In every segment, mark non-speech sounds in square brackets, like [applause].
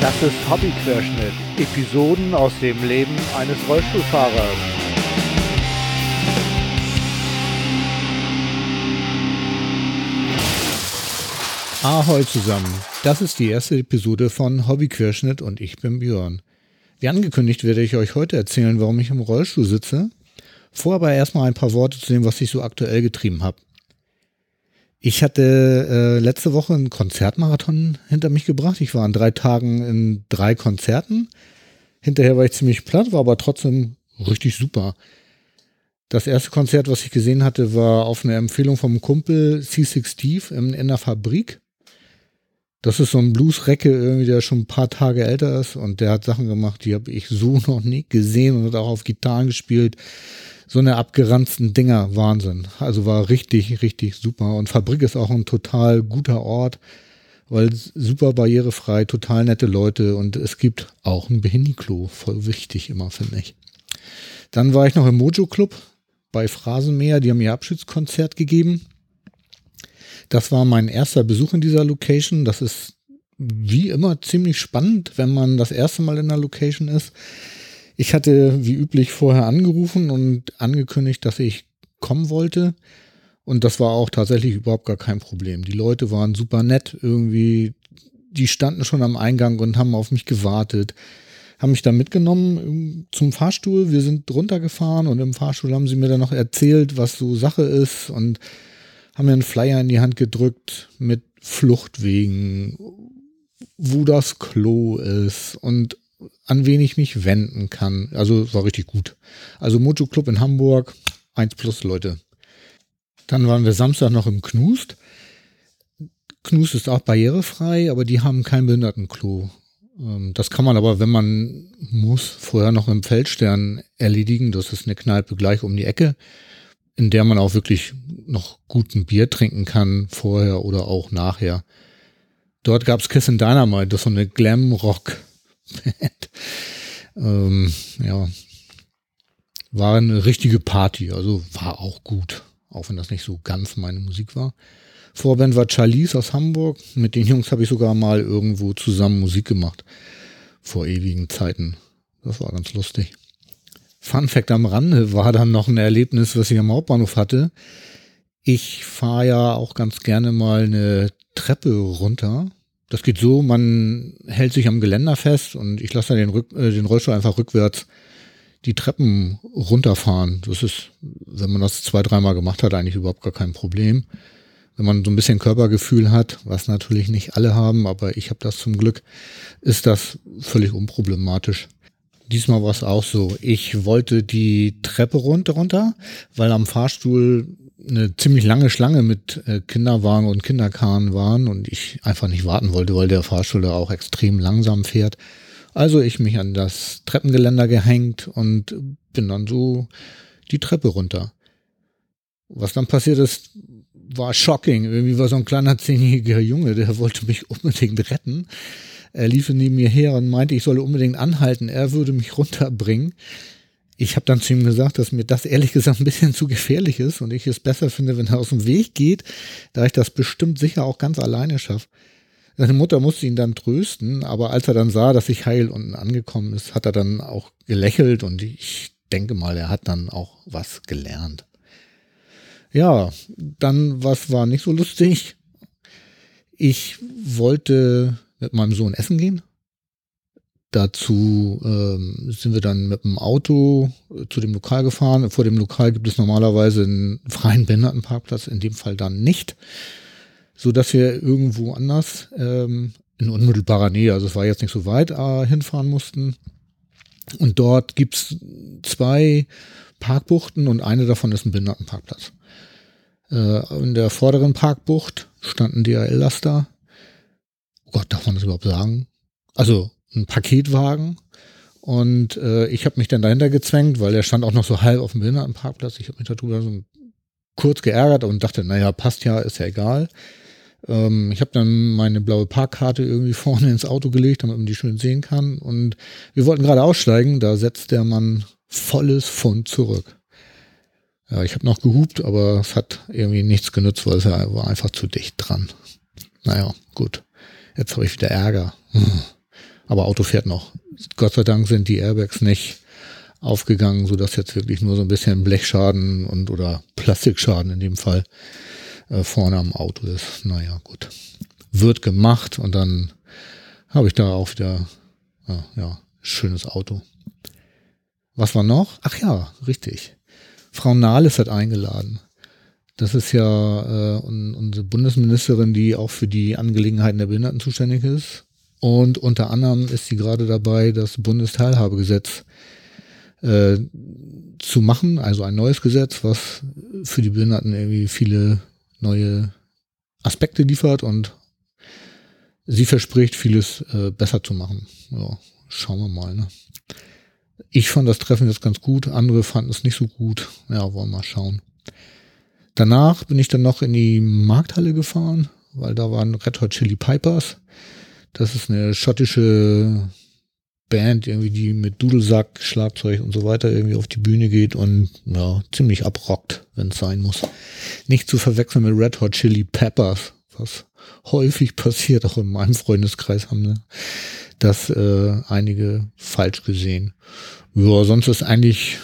Das ist Hobbyquerschnitt. Episoden aus dem Leben eines Rollstuhlfahrers. Ahoi zusammen. Das ist die erste Episode von Hobbyquerschnitt und ich bin Björn. Wie angekündigt werde ich euch heute erzählen, warum ich im Rollstuhl sitze. Vor aber erstmal ein paar Worte zu dem, was ich so aktuell getrieben habe. Ich hatte äh, letzte Woche einen Konzertmarathon hinter mich gebracht. Ich war an drei Tagen in drei Konzerten. Hinterher war ich ziemlich platt, war aber trotzdem richtig super. Das erste Konzert, was ich gesehen hatte, war auf eine Empfehlung vom Kumpel C6 Steve in, in der Fabrik. Das ist so ein Bluesrecke der schon ein paar Tage älter ist und der hat Sachen gemacht, die habe ich so [laughs] noch nie gesehen und hat auch auf Gitarren gespielt so eine abgeranzten Dinger, Wahnsinn. Also war richtig, richtig super. Und Fabrik ist auch ein total guter Ort, weil super barrierefrei, total nette Leute und es gibt auch ein Behindiklo, voll wichtig immer, finde ich. Dann war ich noch im Mojo Club bei Phrasenmäher, die haben ihr Abschiedskonzert gegeben. Das war mein erster Besuch in dieser Location. Das ist wie immer ziemlich spannend, wenn man das erste Mal in der Location ist. Ich hatte wie üblich vorher angerufen und angekündigt, dass ich kommen wollte. Und das war auch tatsächlich überhaupt gar kein Problem. Die Leute waren super nett irgendwie. Die standen schon am Eingang und haben auf mich gewartet. Haben mich dann mitgenommen ähm, zum Fahrstuhl. Wir sind runtergefahren und im Fahrstuhl haben sie mir dann noch erzählt, was so Sache ist und haben mir einen Flyer in die Hand gedrückt mit Fluchtwegen, wo das Klo ist und an wen ich mich wenden kann. Also war richtig gut. Also Mojo Club in Hamburg, 1 plus Leute. Dann waren wir Samstag noch im Knust. Knust ist auch barrierefrei, aber die haben kein Behindertenklo. Ähm, das kann man aber, wenn man muss, vorher noch im Feldstern erledigen. Das ist eine Kneipe gleich um die Ecke, in der man auch wirklich noch guten Bier trinken kann, vorher oder auch nachher. Dort gab's Kiss and Dynamite, das ist so eine Glam-Rock- ähm, ja, war eine richtige Party, also war auch gut, auch wenn das nicht so ganz meine Musik war. Vorband war Charlize aus Hamburg. Mit den Jungs habe ich sogar mal irgendwo zusammen Musik gemacht. Vor ewigen Zeiten. Das war ganz lustig. Fun Fact am Rande war dann noch ein Erlebnis, was ich am Hauptbahnhof hatte. Ich fahre ja auch ganz gerne mal eine Treppe runter das geht so, man hält sich am Geländer fest und ich lasse den, Rück, äh, den Rollstuhl einfach rückwärts die Treppen runterfahren. Das ist, wenn man das zwei, dreimal gemacht hat, eigentlich überhaupt gar kein Problem. Wenn man so ein bisschen Körpergefühl hat, was natürlich nicht alle haben, aber ich habe das zum Glück, ist das völlig unproblematisch. Diesmal war es auch so. Ich wollte die Treppe runter, runter, weil am Fahrstuhl eine ziemlich lange Schlange mit äh, Kinderwagen und Kinderkarren waren und ich einfach nicht warten wollte, weil der Fahrstuhl da auch extrem langsam fährt. Also ich mich an das Treppengeländer gehängt und bin dann so die Treppe runter. Was dann passiert ist, war shocking. Irgendwie war so ein kleiner zehnjähriger Junge, der wollte mich unbedingt retten. Er lief neben mir her und meinte, ich solle unbedingt anhalten. Er würde mich runterbringen ich habe dann zu ihm gesagt, dass mir das ehrlich gesagt ein bisschen zu gefährlich ist und ich es besser finde, wenn er aus dem Weg geht, da ich das bestimmt sicher auch ganz alleine schaffe. Seine Mutter musste ihn dann trösten, aber als er dann sah, dass ich heil unten angekommen ist, hat er dann auch gelächelt und ich denke mal, er hat dann auch was gelernt. Ja, dann was war nicht so lustig. Ich wollte mit meinem Sohn essen gehen Dazu ähm, sind wir dann mit dem Auto äh, zu dem Lokal gefahren. Vor dem Lokal gibt es normalerweise einen freien Behindertenparkplatz, in dem Fall dann nicht, so dass wir irgendwo anders ähm, in unmittelbarer Nähe, also es war jetzt nicht so weit, äh, hinfahren mussten. Und dort gibt's zwei Parkbuchten und eine davon ist ein Behindertenparkplatz. Äh, in der vorderen Parkbucht standen DHL-Laster. Oh Gott, darf man das überhaupt sagen? Also ein Paketwagen. Und äh, ich habe mich dann dahinter gezwängt, weil der stand auch noch so halb auf dem Behindertenparkplatz. Ich habe mich darüber so kurz geärgert und dachte, naja, passt ja, ist ja egal. Ähm, ich habe dann meine blaue Parkkarte irgendwie [laughs] vorne ins Auto gelegt, damit man die schön sehen kann. Und wir wollten gerade aussteigen, da setzt der Mann volles Pfund zurück. Ja, ich habe noch gehupt, aber es hat irgendwie nichts genützt, weil es war einfach zu dicht dran. Naja, gut. Jetzt habe ich wieder Ärger. Hm. Aber Auto fährt noch. Gott sei Dank sind die Airbags nicht aufgegangen, sodass jetzt wirklich nur so ein bisschen Blechschaden und oder Plastikschaden in dem Fall äh, vorne am Auto ist. Naja, gut. Wird gemacht und dann habe ich da auch wieder, ja, ja, schönes Auto. Was war noch? Ach ja, richtig. Frau Nahles hat eingeladen. Das ist ja äh, unsere Bundesministerin, die auch für die Angelegenheiten der Behinderten zuständig ist. Und unter anderem ist sie gerade dabei, das Bundesteilhabegesetz äh, zu machen, also ein neues Gesetz, was für die Behinderten irgendwie viele neue Aspekte liefert und sie verspricht, vieles äh, besser zu machen. Ja, schauen wir mal. Ne? Ich fand das Treffen jetzt ganz gut, andere fanden es nicht so gut. Ja, wollen wir mal schauen. Danach bin ich dann noch in die Markthalle gefahren, weil da waren Red Hot Chili Pipers. Das ist eine schottische Band, irgendwie, die mit Dudelsack, Schlagzeug und so weiter irgendwie auf die Bühne geht und ja, ziemlich abrockt, wenn es sein muss. Nicht zu verwechseln mit Red Hot Chili Peppers, was häufig passiert, auch in meinem Freundeskreis haben ne, das äh, einige falsch gesehen. Ja, sonst ist eigentlich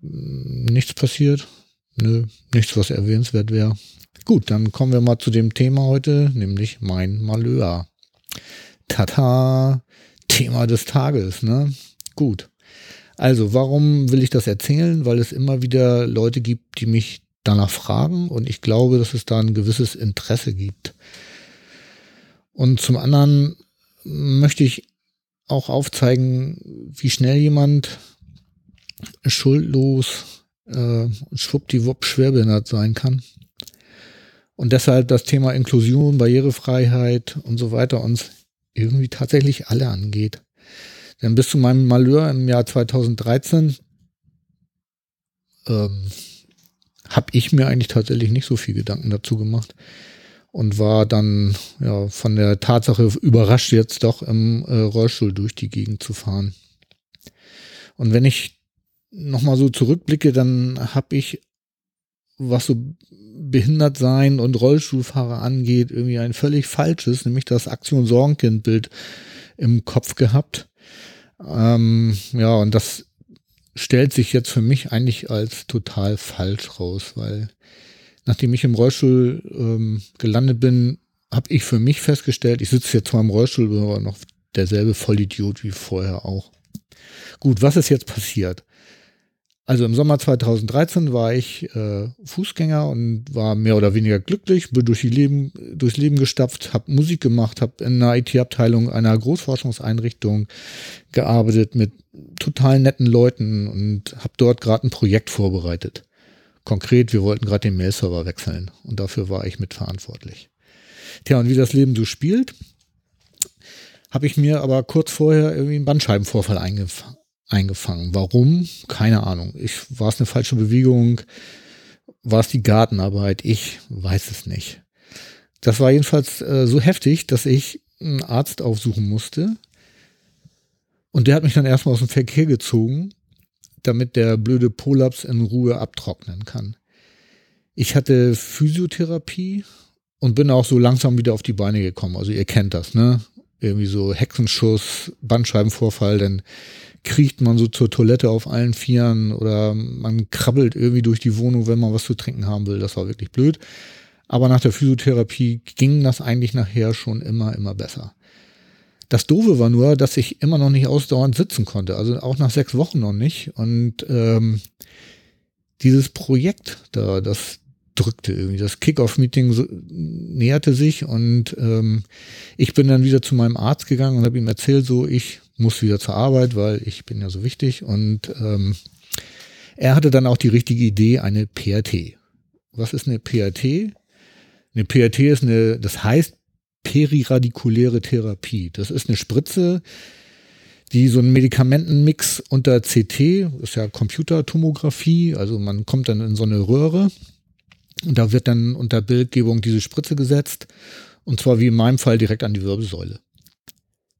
nichts passiert. Nö, nichts, was erwähnenswert wäre. Gut, dann kommen wir mal zu dem Thema heute, nämlich mein Malheur. Tata, Thema des Tages, ne? Gut. Also, warum will ich das erzählen? Weil es immer wieder Leute gibt, die mich danach fragen und ich glaube, dass es da ein gewisses Interesse gibt. Und zum anderen möchte ich auch aufzeigen, wie schnell jemand schuldlos äh, schwuppdiwupp schwerbehindert sein kann. Und deshalb das Thema Inklusion, Barrierefreiheit und so weiter uns irgendwie tatsächlich alle angeht. Denn bis zu meinem Malheur im Jahr 2013 ähm, habe ich mir eigentlich tatsächlich nicht so viel Gedanken dazu gemacht und war dann ja von der Tatsache überrascht, jetzt doch im äh, Rollstuhl durch die Gegend zu fahren. Und wenn ich nochmal so zurückblicke, dann habe ich, was so behindert sein und Rollstuhlfahrer angeht, irgendwie ein völlig falsches, nämlich das Aktion Sorgenkind-Bild im Kopf gehabt. Ähm, ja, und das stellt sich jetzt für mich eigentlich als total falsch raus, weil nachdem ich im Rollstuhl ähm, gelandet bin, habe ich für mich festgestellt, ich sitze jetzt zwar im Rollstuhl, bin aber noch derselbe Vollidiot wie vorher auch. Gut, was ist jetzt passiert? Also im Sommer 2013 war ich äh, Fußgänger und war mehr oder weniger glücklich, bin durch die Leben, durchs Leben gestapft, habe Musik gemacht, habe in einer IT-Abteilung einer Großforschungseinrichtung gearbeitet mit total netten Leuten und habe dort gerade ein Projekt vorbereitet. Konkret, wir wollten gerade den Mail-Server wechseln und dafür war ich mitverantwortlich. Tja, und wie das Leben so spielt, habe ich mir aber kurz vorher irgendwie einen Bandscheibenvorfall eingefangen eingefangen. Warum? Keine Ahnung. Ich, war es eine falsche Bewegung? War es die Gartenarbeit? Ich weiß es nicht. Das war jedenfalls äh, so heftig, dass ich einen Arzt aufsuchen musste. Und der hat mich dann erstmal aus dem Verkehr gezogen, damit der blöde Polaps in Ruhe abtrocknen kann. Ich hatte Physiotherapie und bin auch so langsam wieder auf die Beine gekommen. Also ihr kennt das, ne? Irgendwie so Hexenschuss, Bandscheibenvorfall, denn kriecht man so zur Toilette auf allen Vieren oder man krabbelt irgendwie durch die Wohnung, wenn man was zu trinken haben will. Das war wirklich blöd. Aber nach der Physiotherapie ging das eigentlich nachher schon immer, immer besser. Das Doofe war nur, dass ich immer noch nicht ausdauernd sitzen konnte, also auch nach sechs Wochen noch nicht. Und ähm, dieses Projekt da, das drückte irgendwie. Das Kickoff-Meeting näherte sich und ähm, ich bin dann wieder zu meinem Arzt gegangen und habe ihm erzählt, so ich muss wieder zur Arbeit, weil ich bin ja so wichtig. Und ähm, er hatte dann auch die richtige Idee, eine PRT. Was ist eine PRT? Eine PRT ist eine, das heißt periradikuläre Therapie. Das ist eine Spritze, die so einen Medikamentenmix unter CT, ist ja Computertomographie, also man kommt dann in so eine Röhre und da wird dann unter Bildgebung diese Spritze gesetzt und zwar wie in meinem Fall direkt an die Wirbelsäule.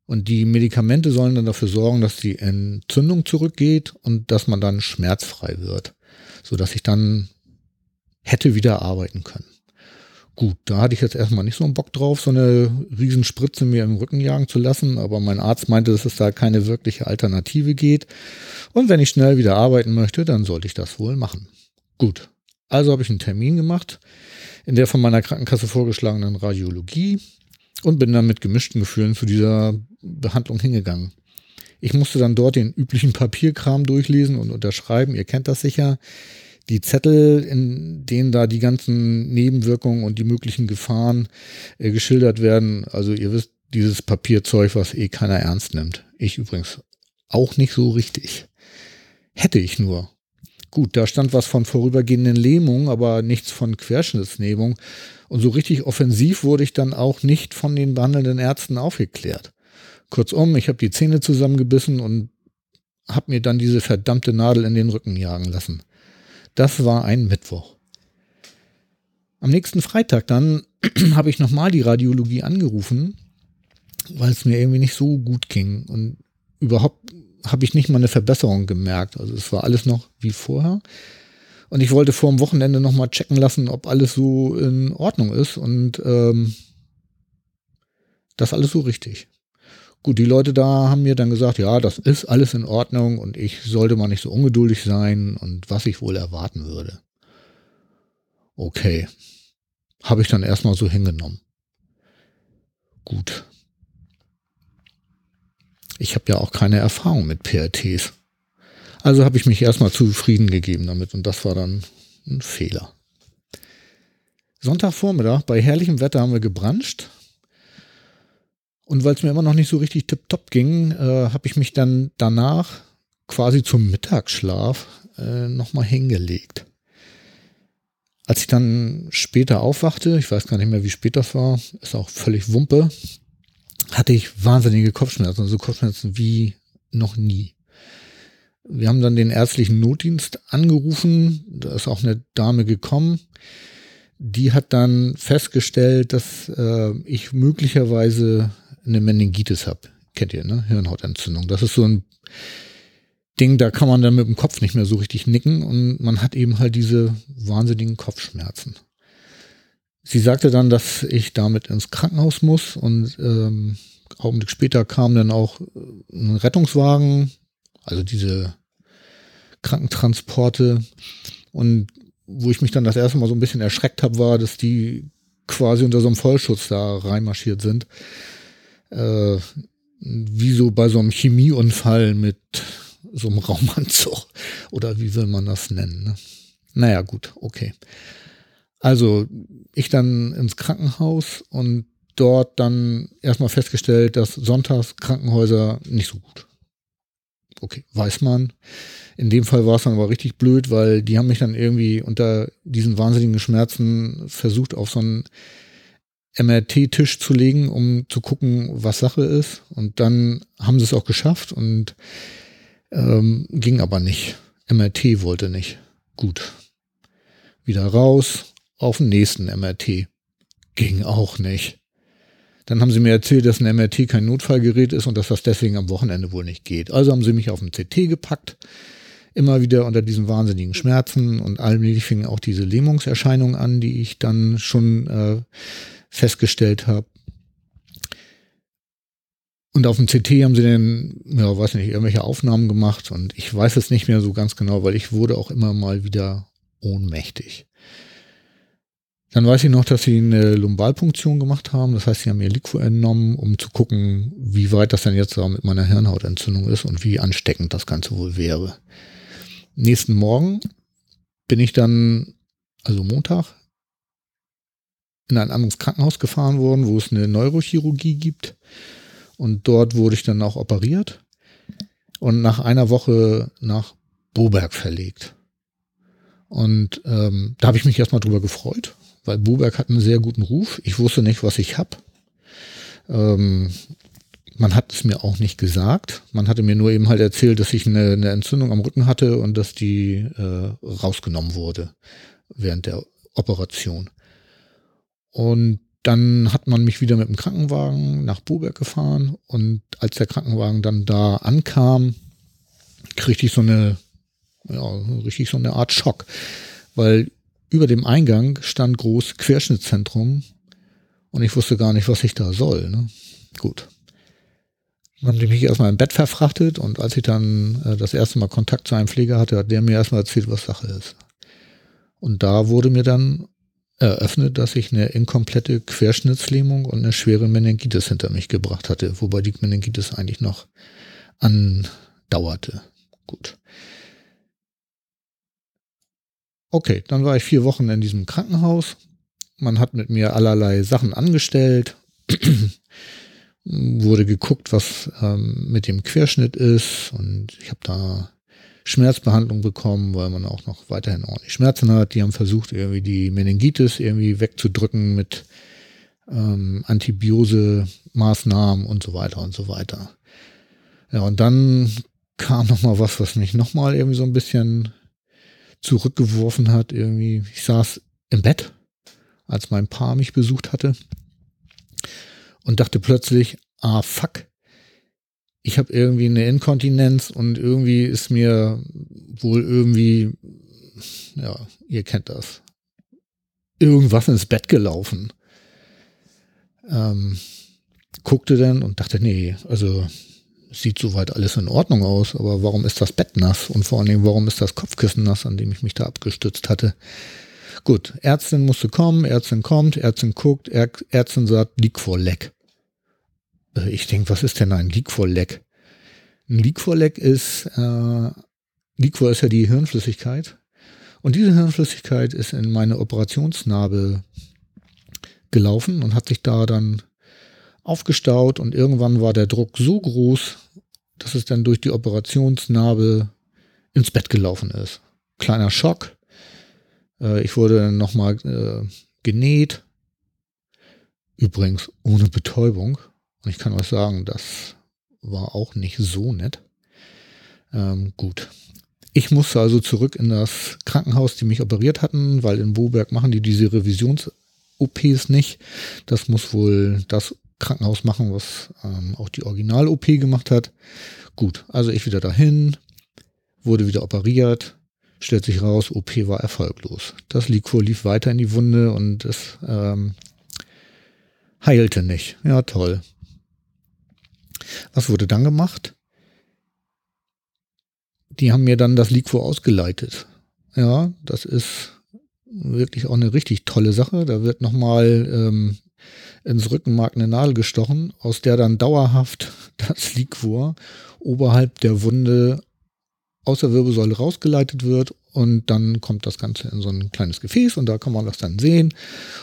Und die Medikamente sollen dann dafür sorgen, dass die Entzündung zurückgeht und dass man dann schmerzfrei wird, so dass ich dann hätte wieder arbeiten können. Gut, da hatte ich jetzt erstmal nicht so einen Bock drauf, so eine Riesenspritze mir im Rücken jagen zu lassen, aber mein Arzt meinte, dass es da keine wirkliche Alternative geht. Und wenn ich schnell wieder arbeiten möchte, dann sollte ich das wohl machen. Gut, also habe ich einen Termin gemacht in der von meiner Krankenkasse vorgeschlagenen Radiologie und bin dann mit gemischten Gefühlen zu dieser Behandlung hingegangen. Ich musste dann dort den üblichen Papierkram durchlesen und unterschreiben. Ihr kennt das sicher die Zettel, in denen da die ganzen Nebenwirkungen und die möglichen Gefahren äh, geschildert werden. Also ihr wisst, dieses Papierzeug, was eh keiner ernst nimmt. Ich übrigens auch nicht so richtig. Hätte ich nur. Gut, da stand was von vorübergehenden Lähmungen, aber nichts von Querschnittslähmung. Und so richtig offensiv wurde ich dann auch nicht von den behandelnden Ärzten aufgeklärt. Kurzum, ich habe die Zähne zusammengebissen und habe mir dann diese verdammte Nadel in den Rücken jagen lassen. Das war ein Mittwoch. Am nächsten Freitag dann [clears throat] habe ich nochmal die Radiologie angerufen, weil es mir irgendwie nicht so gut ging. Und überhaupt habe ich nicht mal eine Verbesserung gemerkt. Also es war alles noch wie vorher. Und ich wollte vor dem Wochenende nochmal checken lassen, ob alles so in Ordnung ist. Und ähm, das alles so richtig. Gut, die Leute da haben mir dann gesagt, ja, das ist alles in Ordnung und ich sollte mal nicht so ungeduldig sein und was ich wohl erwarten würde. Okay, habe ich dann erstmal so hingenommen. Gut. Ich habe ja auch keine Erfahrung mit PRTs. Also habe ich mich erstmal zufrieden gegeben damit und das war dann ein Fehler. Sonntagvormittag bei herrlichem Wetter haben wir gebranscht und weil es mir immer noch nicht so richtig tipptopp ging, äh, habe ich mich dann danach quasi zum Mittagsschlaf äh, nochmal hingelegt. Als ich dann später aufwachte, ich weiß gar nicht mehr, wie spät das war, ist auch völlig Wumpe, hatte ich wahnsinnige Kopfschmerzen, also Kopfschmerzen wie noch nie. Wir haben dann den ärztlichen Notdienst angerufen, da ist auch eine Dame gekommen, die hat dann festgestellt, dass äh, ich möglicherweise eine Meningitis habe. Kennt ihr, ne? Hirnhautentzündung. Das ist so ein Ding, da kann man dann mit dem Kopf nicht mehr so richtig nicken und man hat eben halt diese wahnsinnigen Kopfschmerzen. Sie sagte dann, dass ich damit ins Krankenhaus muss und ähm, Augenblick später kam dann auch äh, ein Rettungswagen, also diese Krankentransporte und wo ich mich dann das erste Mal so ein bisschen erschreckt habe, war, dass die quasi unter so einem Vollschutz da reinmarschiert sind äh, wie so bei so einem Chemieunfall mit so einem Raumanzug. Oder wie will man das nennen? Ne? Naja, gut, okay. Also ich dann ins Krankenhaus und dort dann erstmal festgestellt, dass sonntags Krankenhäuser nicht so gut. Okay, weiß man. In dem Fall war es dann aber richtig blöd, weil die haben mich dann irgendwie unter diesen wahnsinnigen Schmerzen versucht, auf so einen MRT-Tisch zu legen, um zu gucken, was Sache ist. Und dann haben sie es auch geschafft und ähm, ging aber nicht. MRT wollte nicht. Gut. Wieder raus, auf den nächsten MRT. Ging auch nicht. Dann haben sie mir erzählt, dass ein MRT kein Notfallgerät ist und dass das deswegen am Wochenende wohl nicht geht. Also haben sie mich auf den CT gepackt. Immer wieder unter diesen wahnsinnigen Schmerzen und allmählich fingen auch diese Lähmungserscheinungen an, die ich dann schon äh, festgestellt habe. Und auf dem CT haben sie dann, ja, weiß nicht, irgendwelche Aufnahmen gemacht und ich weiß es nicht mehr so ganz genau, weil ich wurde auch immer mal wieder ohnmächtig. Dann weiß ich noch, dass sie eine Lumbalpunktion gemacht haben. Das heißt, sie haben mir Liquor entnommen, um zu gucken, wie weit das denn jetzt mit meiner Hirnhautentzündung ist und wie ansteckend das Ganze wohl wäre. Nächsten Morgen bin ich dann, also Montag, in ein anderes Krankenhaus gefahren worden, wo es eine Neurochirurgie gibt. Und dort wurde ich dann auch operiert und nach einer Woche nach Boberg verlegt. Und ähm, da habe ich mich erstmal drüber gefreut, weil Boberg hat einen sehr guten Ruf. Ich wusste nicht, was ich hab. Ähm, man hat es mir auch nicht gesagt. Man hatte mir nur eben halt erzählt, dass ich eine, eine Entzündung am Rücken hatte und dass die äh, rausgenommen wurde während der Operation. Und dann hat man mich wieder mit dem Krankenwagen nach Boberg gefahren und als der Krankenwagen dann da ankam, kriegte ich so eine, ja, richtig so eine Art Schock, weil über dem Eingang stand groß Querschnittszentrum und ich wusste gar nicht, was ich da soll. Ne? Gut. Dann haben die mich erstmal im Bett verfrachtet und als ich dann äh, das erste Mal Kontakt zu einem Pfleger hatte, hat der mir erstmal erzählt, was Sache ist. Und da wurde mir dann eröffnet, dass ich eine inkomplette Querschnittslähmung und eine schwere Meningitis hinter mich gebracht hatte, wobei die Meningitis eigentlich noch andauerte. Gut. Okay, dann war ich vier Wochen in diesem Krankenhaus. Man hat mit mir allerlei Sachen angestellt. [clears throat] Wurde geguckt, was ähm, mit dem Querschnitt ist. Und ich habe da Schmerzbehandlung bekommen, weil man auch noch weiterhin ordentlich Schmerzen hat. Die haben versucht, irgendwie die Meningitis irgendwie wegzudrücken mit ähm, Antibiose-Maßnahmen und so weiter und so weiter. Ja, und dann kam noch mal was, was mich noch mal irgendwie so ein bisschen zurückgeworfen hat. Irgendwie, ich saß im Bett, als mein Paar mich besucht hatte und dachte plötzlich, ah fuck, ich habe irgendwie eine Inkontinenz und irgendwie ist mir wohl irgendwie, ja, ihr kennt das, irgendwas ins Bett gelaufen. Ähm, guckte dann und dachte, nee, also sieht soweit alles in Ordnung aus, aber warum ist das Bett nass und vor allen Dingen, warum ist das Kopfkissen nass, an dem ich mich da abgestützt hatte? Gut, Ärztin musste kommen, Ärztin kommt, Ärztin guckt, Ärztin sagt, Leak vor Leck. Äh, ich denke, was ist denn ein Leak vor Leck? Ein Leak vor Leck ist, äh, Liquor ist ja die Hirnflüssigkeit. Und diese Hirnflüssigkeit ist in meine Operationsnarbe gelaufen und hat sich da dann aufgestaut und irgendwann war der Druck so groß, dass es dann durch die Operationsnarbe ins Bett gelaufen ist. Kleiner Schock. Äh, ich wurde dann nochmal äh, genäht. Übrigens ohne Betäubung. Und ich kann euch sagen, das war auch nicht so nett. Ähm, gut. Ich musste also zurück in das Krankenhaus, die mich operiert hatten, weil in Boberg machen die diese Revisions-OPs nicht. Das muss wohl das Krankenhaus machen, was ähm, auch die Original-OP gemacht hat. Gut, also ich wieder dahin, wurde wieder operiert, stellt sich raus, OP war erfolglos. Das Liquor lief weiter in die Wunde und es ähm, heilte nicht. Ja, toll. Was wurde dann gemacht? Die haben mir dann das Liquor ausgeleitet. Ja, das ist wirklich auch eine richtig tolle Sache. Da wird nochmal ähm, ins Rückenmark eine Nadel gestochen, aus der dann dauerhaft [laughs] das Liquor oberhalb der Wunde aus der Wirbelsäule rausgeleitet wird und dann kommt das Ganze in so ein kleines Gefäß und da kann man das dann sehen.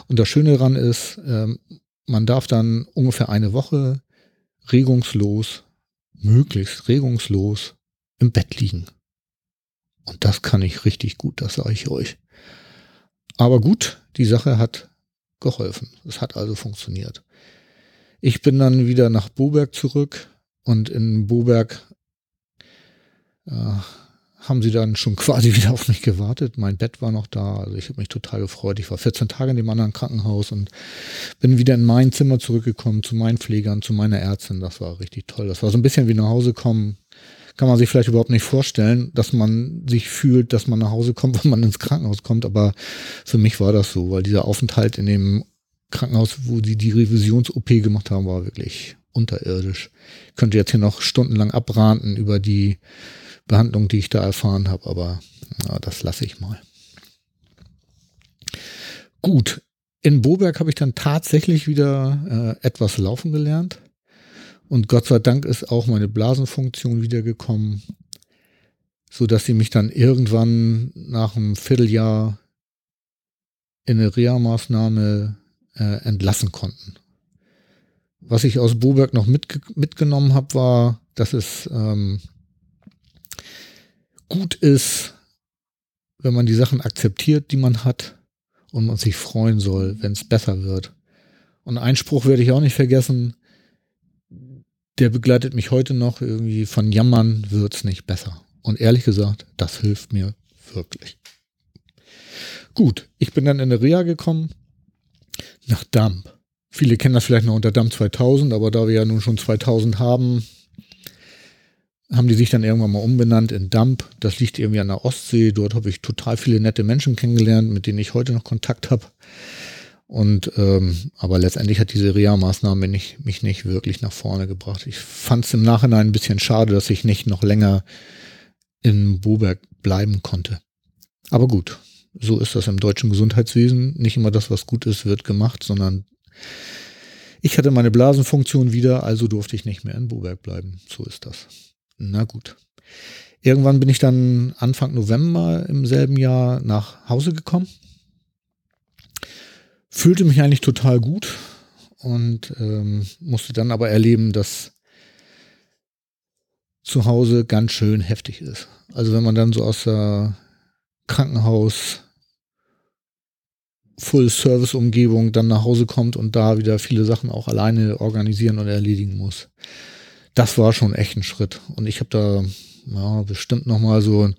Und das Schöne daran ist, ähm, man darf dann ungefähr eine Woche regungslos, möglichst regungslos im Bett liegen. Und das kann ich richtig gut, das sage ich euch. Aber gut, die Sache hat geholfen. Es hat also funktioniert. Ich bin dann wieder nach Boberg zurück und in Boberg äh, haben sie dann schon [laughs] quasi wieder auf mich gewartet. Mein Bett war noch da, also ich habe mich total gefreut. Ich war 14 Tage in dem anderen Krankenhaus und bin wieder in mein Zimmer zurückgekommen, zu meinen Pflegern, zu meiner Ärztin. Das war richtig toll. Das war so ein bisschen wie nach Hause kommen. Kann man sich vielleicht überhaupt nicht vorstellen, dass man sich fühlt, dass man nach Hause kommt, [laughs] wenn man ins Krankenhaus kommt. Aber für mich war das so, weil dieser Aufenthalt in dem Krankenhaus, wo sie die Revisions-OP gemacht haben, war wirklich unterirdisch. Ich könnte jetzt hier noch stundenlang abranten über die Behandlung, die ich da erfahren habe, aber ja, das lasse ich mal. Gut, in Boberg habe ich dann tatsächlich wieder äh, etwas laufen gelernt. Und Gott sei Dank ist auch meine Blasenfunktion wiedergekommen, so dass sie mich dann irgendwann nach einem Vierteljahr in eine Reha-Maßnahme äh, entlassen konnten. Was ich aus Boberg noch mitge mitgenommen habe, war, dass es ähm, gut ist, wenn man die Sachen akzeptiert, die man hat und man sich freuen soll, wenn es besser wird. Und einen Spruch werde ich auch nicht vergessen, der begleitet mich heute noch irgendwie von Jammern wird's nicht besser. Und ehrlich gesagt, das hilft mir wirklich. Gut, ich bin dann in der Reha gekommen nach Damp. Viele kennen das vielleicht noch unter Damp 2000, aber da wir ja nun schon 2000 haben, haben die sich dann irgendwann mal umbenannt in Dump. Das liegt irgendwie an der Ostsee. Dort habe ich total viele nette Menschen kennengelernt, mit denen ich heute noch Kontakt habe. Und ähm, aber letztendlich hat diese Reha-Maßnahme mich, mich nicht wirklich nach vorne gebracht. Ich fand es im Nachhinein ein bisschen schade, dass ich nicht noch länger in Boberg bleiben konnte. Aber gut, so ist das im deutschen Gesundheitswesen. Nicht immer das, was gut ist, wird gemacht, sondern ich hatte meine Blasenfunktion wieder, also durfte ich nicht mehr in Boberg bleiben. So ist das. Na gut. Irgendwann bin ich dann Anfang November im selben Jahr nach Hause gekommen. Fühlte mich eigentlich total gut und ähm, musste dann aber erleben, dass zu Hause ganz schön heftig ist. Also wenn man dann so aus der Krankenhaus Full-Service-Umgebung dann nach Hause kommt und da wieder viele Sachen auch alleine organisieren und erledigen muss das war schon echt ein Schritt. Und ich habe da ja, bestimmt noch mal so ein,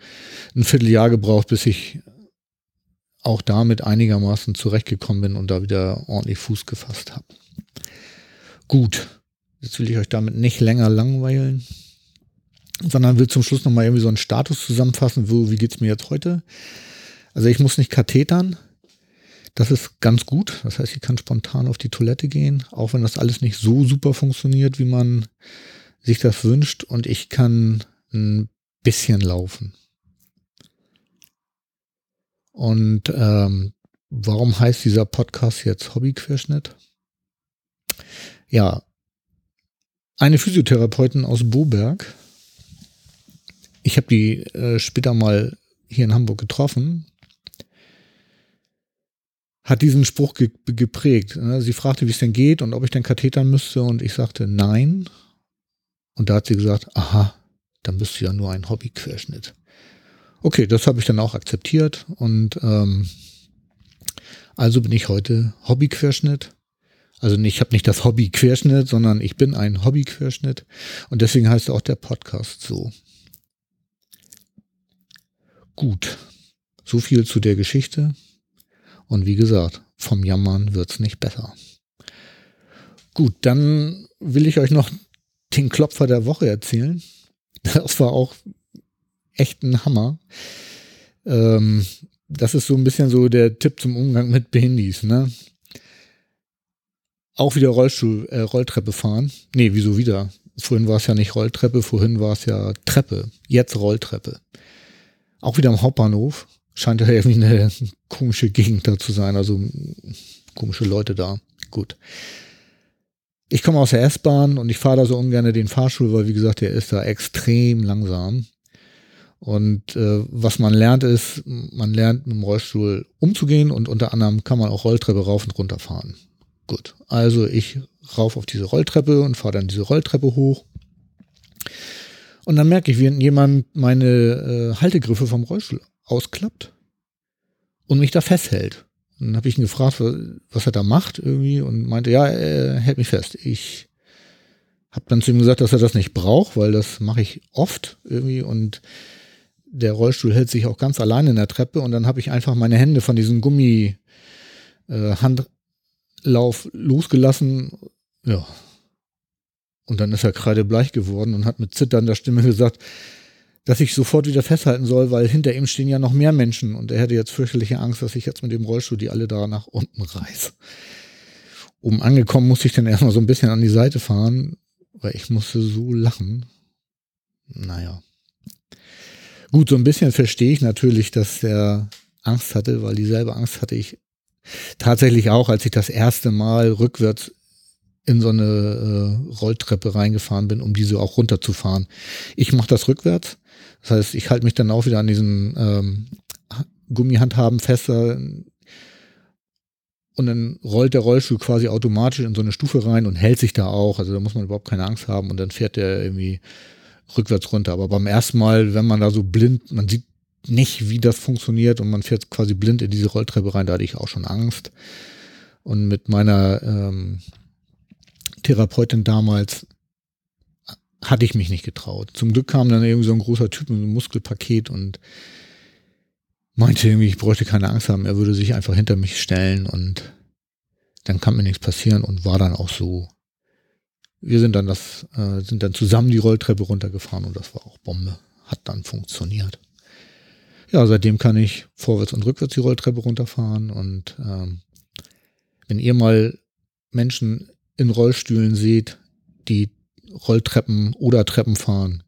ein Vierteljahr gebraucht, bis ich auch damit einigermaßen zurechtgekommen bin und da wieder ordentlich Fuß gefasst habe. Gut, jetzt will ich euch damit nicht länger langweilen, sondern will zum Schluss noch mal irgendwie so einen Status zusammenfassen, wo, wie geht's mir jetzt heute? Also ich muss nicht kathetern, das ist ganz gut. Das heißt, ich kann spontan auf die Toilette gehen, auch wenn das alles nicht so super funktioniert, wie man sich das wünscht und ich kann ein bisschen laufen. Und ähm, warum heißt dieser Podcast jetzt Hobbyquerschnitt? Ja, eine Physiotherapeutin aus Boberg. Ich habe die äh, später mal hier in Hamburg getroffen. Hat diesen Spruch ge geprägt. Ne? Sie fragte, wie es denn geht und ob ich denn Kathetern müsste und ich sagte nein. Und da hat sie gesagt, aha, dann bist du ja nur ein Hobbyquerschnitt. Okay, das habe ich dann auch akzeptiert und ähm, also bin ich heute Hobbyquerschnitt. Also ich habe nicht das Hobby Querschnitt, sondern ich bin ein Hobbyquerschnitt und deswegen heißt auch der Podcast so. Gut, so viel zu der Geschichte. Und wie gesagt, vom Jammern wird's nicht besser. Gut, dann will ich euch noch den Klopfer der Woche erzählen. Das war auch echt ein Hammer. Ähm, das ist so ein bisschen so der Tipp zum Umgang mit Behindis, ne? Auch wieder Rollstuhl, äh, Rolltreppe fahren. Nee, wieso wieder? Vorhin war es ja nicht Rolltreppe, vorhin war es ja Treppe. Jetzt Rolltreppe. Auch wieder am Hauptbahnhof. Scheint ja [laughs] irgendwie eine komische Gegend da zu sein, also komische Leute da. Gut ich komme aus der S-Bahn und ich fahre da so ungern den Fahrstuhl, weil wie gesagt, der ist da extrem langsam. Und äh, was man lernt ist, man lernt mit dem Rollstuhl umzugehen und unter anderem kann man auch Rolltreppe rauf und runter fahren. Gut, also ich rauf auf diese Rolltreppe und fahre dann diese Rolltreppe hoch. Und dann merke ich, wie jemand meine äh, Haltegriffe vom Rollstuhl ausklappt und mich da festhält dann habe ich ihn gefragt, was er da macht irgendwie und meinte, ja, er hält mich fest. Ich habe dann zu ihm gesagt, dass er das nicht braucht, weil das mache ich oft irgendwie und der Rollstuhl hält sich auch ganz alleine in der Treppe und dann habe ich einfach meine Hände von diesem Gummi äh, Handlauf losgelassen. Ja. Und dann ist er kreidebleich geworden und hat mit zitternder Stimme gesagt, dass ich sofort wieder festhalten soll, weil hinter ihm stehen ja noch mehr Menschen und er hätte jetzt fürchterliche Angst, dass ich jetzt mit dem Rollstuhl die alle da nach unten reiß. Oben angekommen musste ich dann erstmal so ein bisschen an die Seite fahren, weil ich musste so lachen. Naja. Gut, so ein bisschen verstehe ich natürlich, dass der Angst hatte, weil dieselbe Angst hatte ich tatsächlich auch, als ich das erste Mal rückwärts in so eine äh, Rolltreppe reingefahren bin, um diese auch runterzufahren. Ich mache das rückwärts das heißt, ich halte mich dann auch wieder an diesen ähm, Gummihandhaben fester und dann rollt der Rollstuhl quasi automatisch in so eine Stufe rein und hält sich da auch. Also da muss man überhaupt keine Angst haben und dann fährt der irgendwie rückwärts runter. Aber beim ersten Mal, wenn man da so blind, man sieht nicht, wie das funktioniert und man fährt quasi blind in diese Rolltreppe rein, da hatte ich auch schon Angst. Und mit meiner ähm, Therapeutin damals hatte ich mich nicht getraut. Zum Glück kam dann irgendwie so ein großer Typ mit einem Muskelpaket und meinte irgendwie, ich bräuchte keine Angst haben, er würde sich einfach hinter mich stellen und dann kann mir nichts passieren und war dann auch so. Wir sind dann das, äh, sind dann zusammen die Rolltreppe runtergefahren und das war auch Bombe. Hat dann funktioniert. Ja, seitdem kann ich vorwärts und rückwärts die Rolltreppe runterfahren und ähm, wenn ihr mal Menschen in Rollstühlen seht, die Rolltreppen oder Treppen fahren,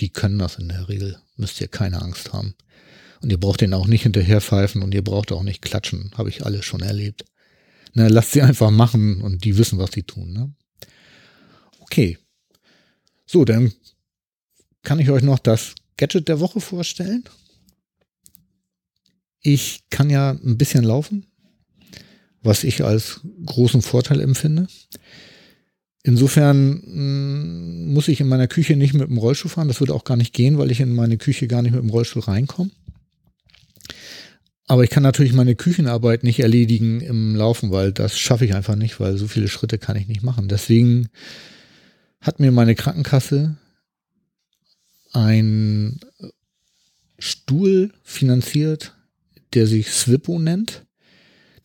die können das in der Regel. Müsst ihr keine Angst haben. Und ihr braucht den auch nicht hinterher pfeifen und ihr braucht auch nicht klatschen. Habe ich alles schon erlebt. Ne, lasst sie einfach machen und die wissen, was sie tun. Ne? Okay. So, dann kann ich euch noch das Gadget der Woche vorstellen. Ich kann ja ein bisschen laufen, was ich als großen Vorteil empfinde. Insofern mh, mm, muss ich in meiner Küche nicht mit dem Rollstuhl fahren. Das würde auch gar nicht gehen, weil ich in meine Küche gar nicht mit dem Rollstuhl reinkomme. Aber ich kann natürlich meine Küchenarbeit nicht erledigen im Laufen, weil das schaffe ich einfach nicht, weil so viele Schritte kann ich nicht machen. Deswegen hat mir meine Krankenkasse ein Stuhl finanziert, der sich Swippo nennt.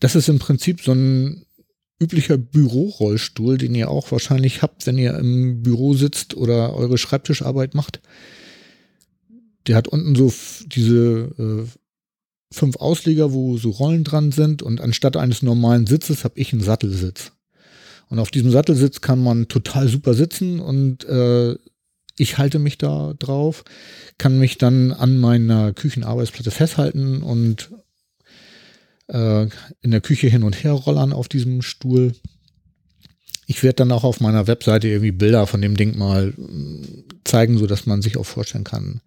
Das ist im Prinzip so ein üblicher Bürorollstuhl, den ihr auch wahrscheinlich habt, wenn ihr im Büro sitzt oder eure Schreibtischarbeit macht. Der hat unten so diese äh, fünf Ausleger, wo so Rollen dran sind und anstatt eines normalen Sitzes habe ich einen Sattelsitz. Und auf diesem Sattelsitz kann man total super sitzen und äh, ich halte mich da drauf, kann mich dann an meiner Küchenarbeitsplatte festhalten und äh, in der Küche hin und her rollern auf diesem Stuhl. Ich werde dann auch auf meiner Webseite irgendwie Bilder von dem Ding mal mm, zeigen, so dass man sich auch vorstellen kann,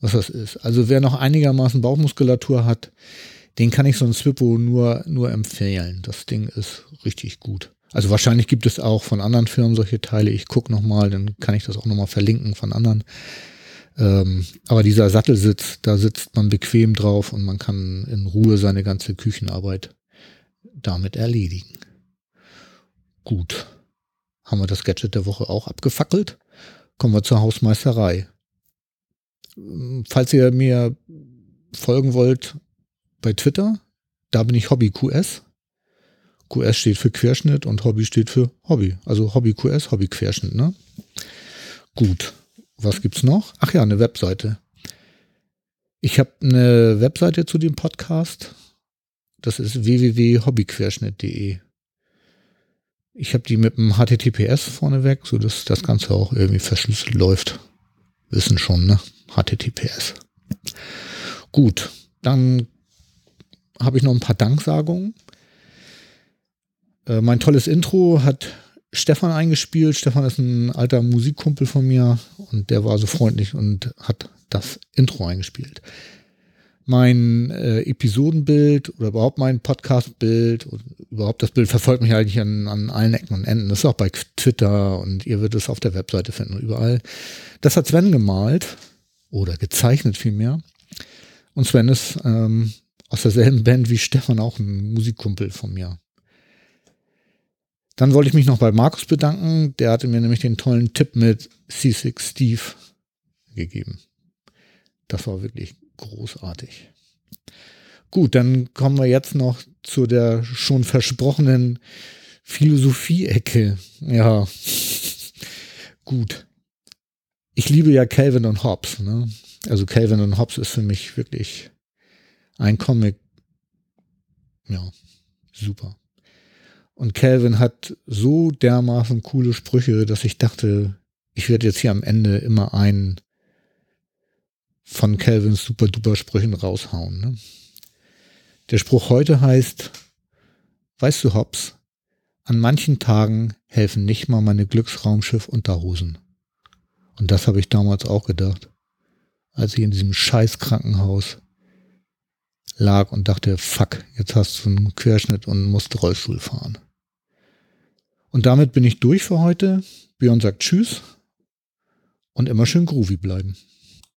was das ist. Also wer noch einigermaßen Bauchmuskulatur hat, den kann ich so ein Swippo nur, nur empfehlen. Das Ding ist richtig gut. Also wahrscheinlich gibt es auch von anderen Firmen solche Teile. Ich gucke nochmal, dann kann ich das auch nochmal verlinken von anderen. Ähm, aber dieser Sattelsitz, da sitzt man bequem drauf und man kann in Ruhe seine ganze Küchenarbeit damit erledigen. Gut. Haben wir das Gadget der Woche auch abgefackelt? Kommen wir zur Hausmeisterei. Ähm, falls ihr mir folgen wollt bei Twitter, da bin ich HobbyQS. QS steht für Querschnitt und Hobby steht für Hobby. Also Hobby QS, Hobby Querschnitt, ne? Gut was gibt's noch? Ach ja, eine Webseite. Ich habe eine Webseite zu dem Podcast. Das ist www.hobbyquerschnitt.de. Ich habe die mit dem HTTPS vorneweg, so dass das Ganze auch irgendwie verschlüsselt läuft. Wissen schon, ne? HTTPS. Gut, dann habe ich noch ein paar Danksagungen. Äh, mein tolles Intro hat Stefan eingespielt. Stefan ist ein alter Musikkumpel von mir und der war so freundlich und hat das Intro eingespielt. Mein äh, Episodenbild oder überhaupt mein Podcastbild und überhaupt das Bild verfolgt mich eigentlich an, an allen Ecken und Enden. Das ist auch bei Twitter und ihr werdet es auf der Webseite finden überall. Das hat Sven gemalt oder gezeichnet vielmehr. Und Sven ist ähm, aus derselben Band wie Stefan auch ein Musikkumpel von mir. Dann wollte ich mich noch bei Markus bedanken. Der hatte mir nämlich den tollen Tipp mit C6 Steve gegeben. Das war wirklich großartig. Gut, dann kommen wir jetzt noch zu der schon versprochenen Philosophie-Ecke. Ja, [laughs] gut. Ich liebe ja Calvin und Hobbes. Ne? Also Calvin und Hobbes ist für mich wirklich ein Comic. Ja, super. Und Calvin hat so dermaßen coole Sprüche, dass ich dachte, ich werde jetzt hier am Ende immer einen von Calvins super duper Sprüchen raushauen. Ne? Der Spruch heute heißt, weißt du, Hobbs, an manchen Tagen helfen nicht mal meine Glücksraumschiff-Unterhosen. Und das habe ich damals auch gedacht, als ich in diesem scheiß Krankenhaus lag und dachte, fuck, jetzt hast du einen Querschnitt und musst Rollstuhl fahren. Und damit bin ich durch für heute. Björn sagt Tschüss und immer schön groovy bleiben.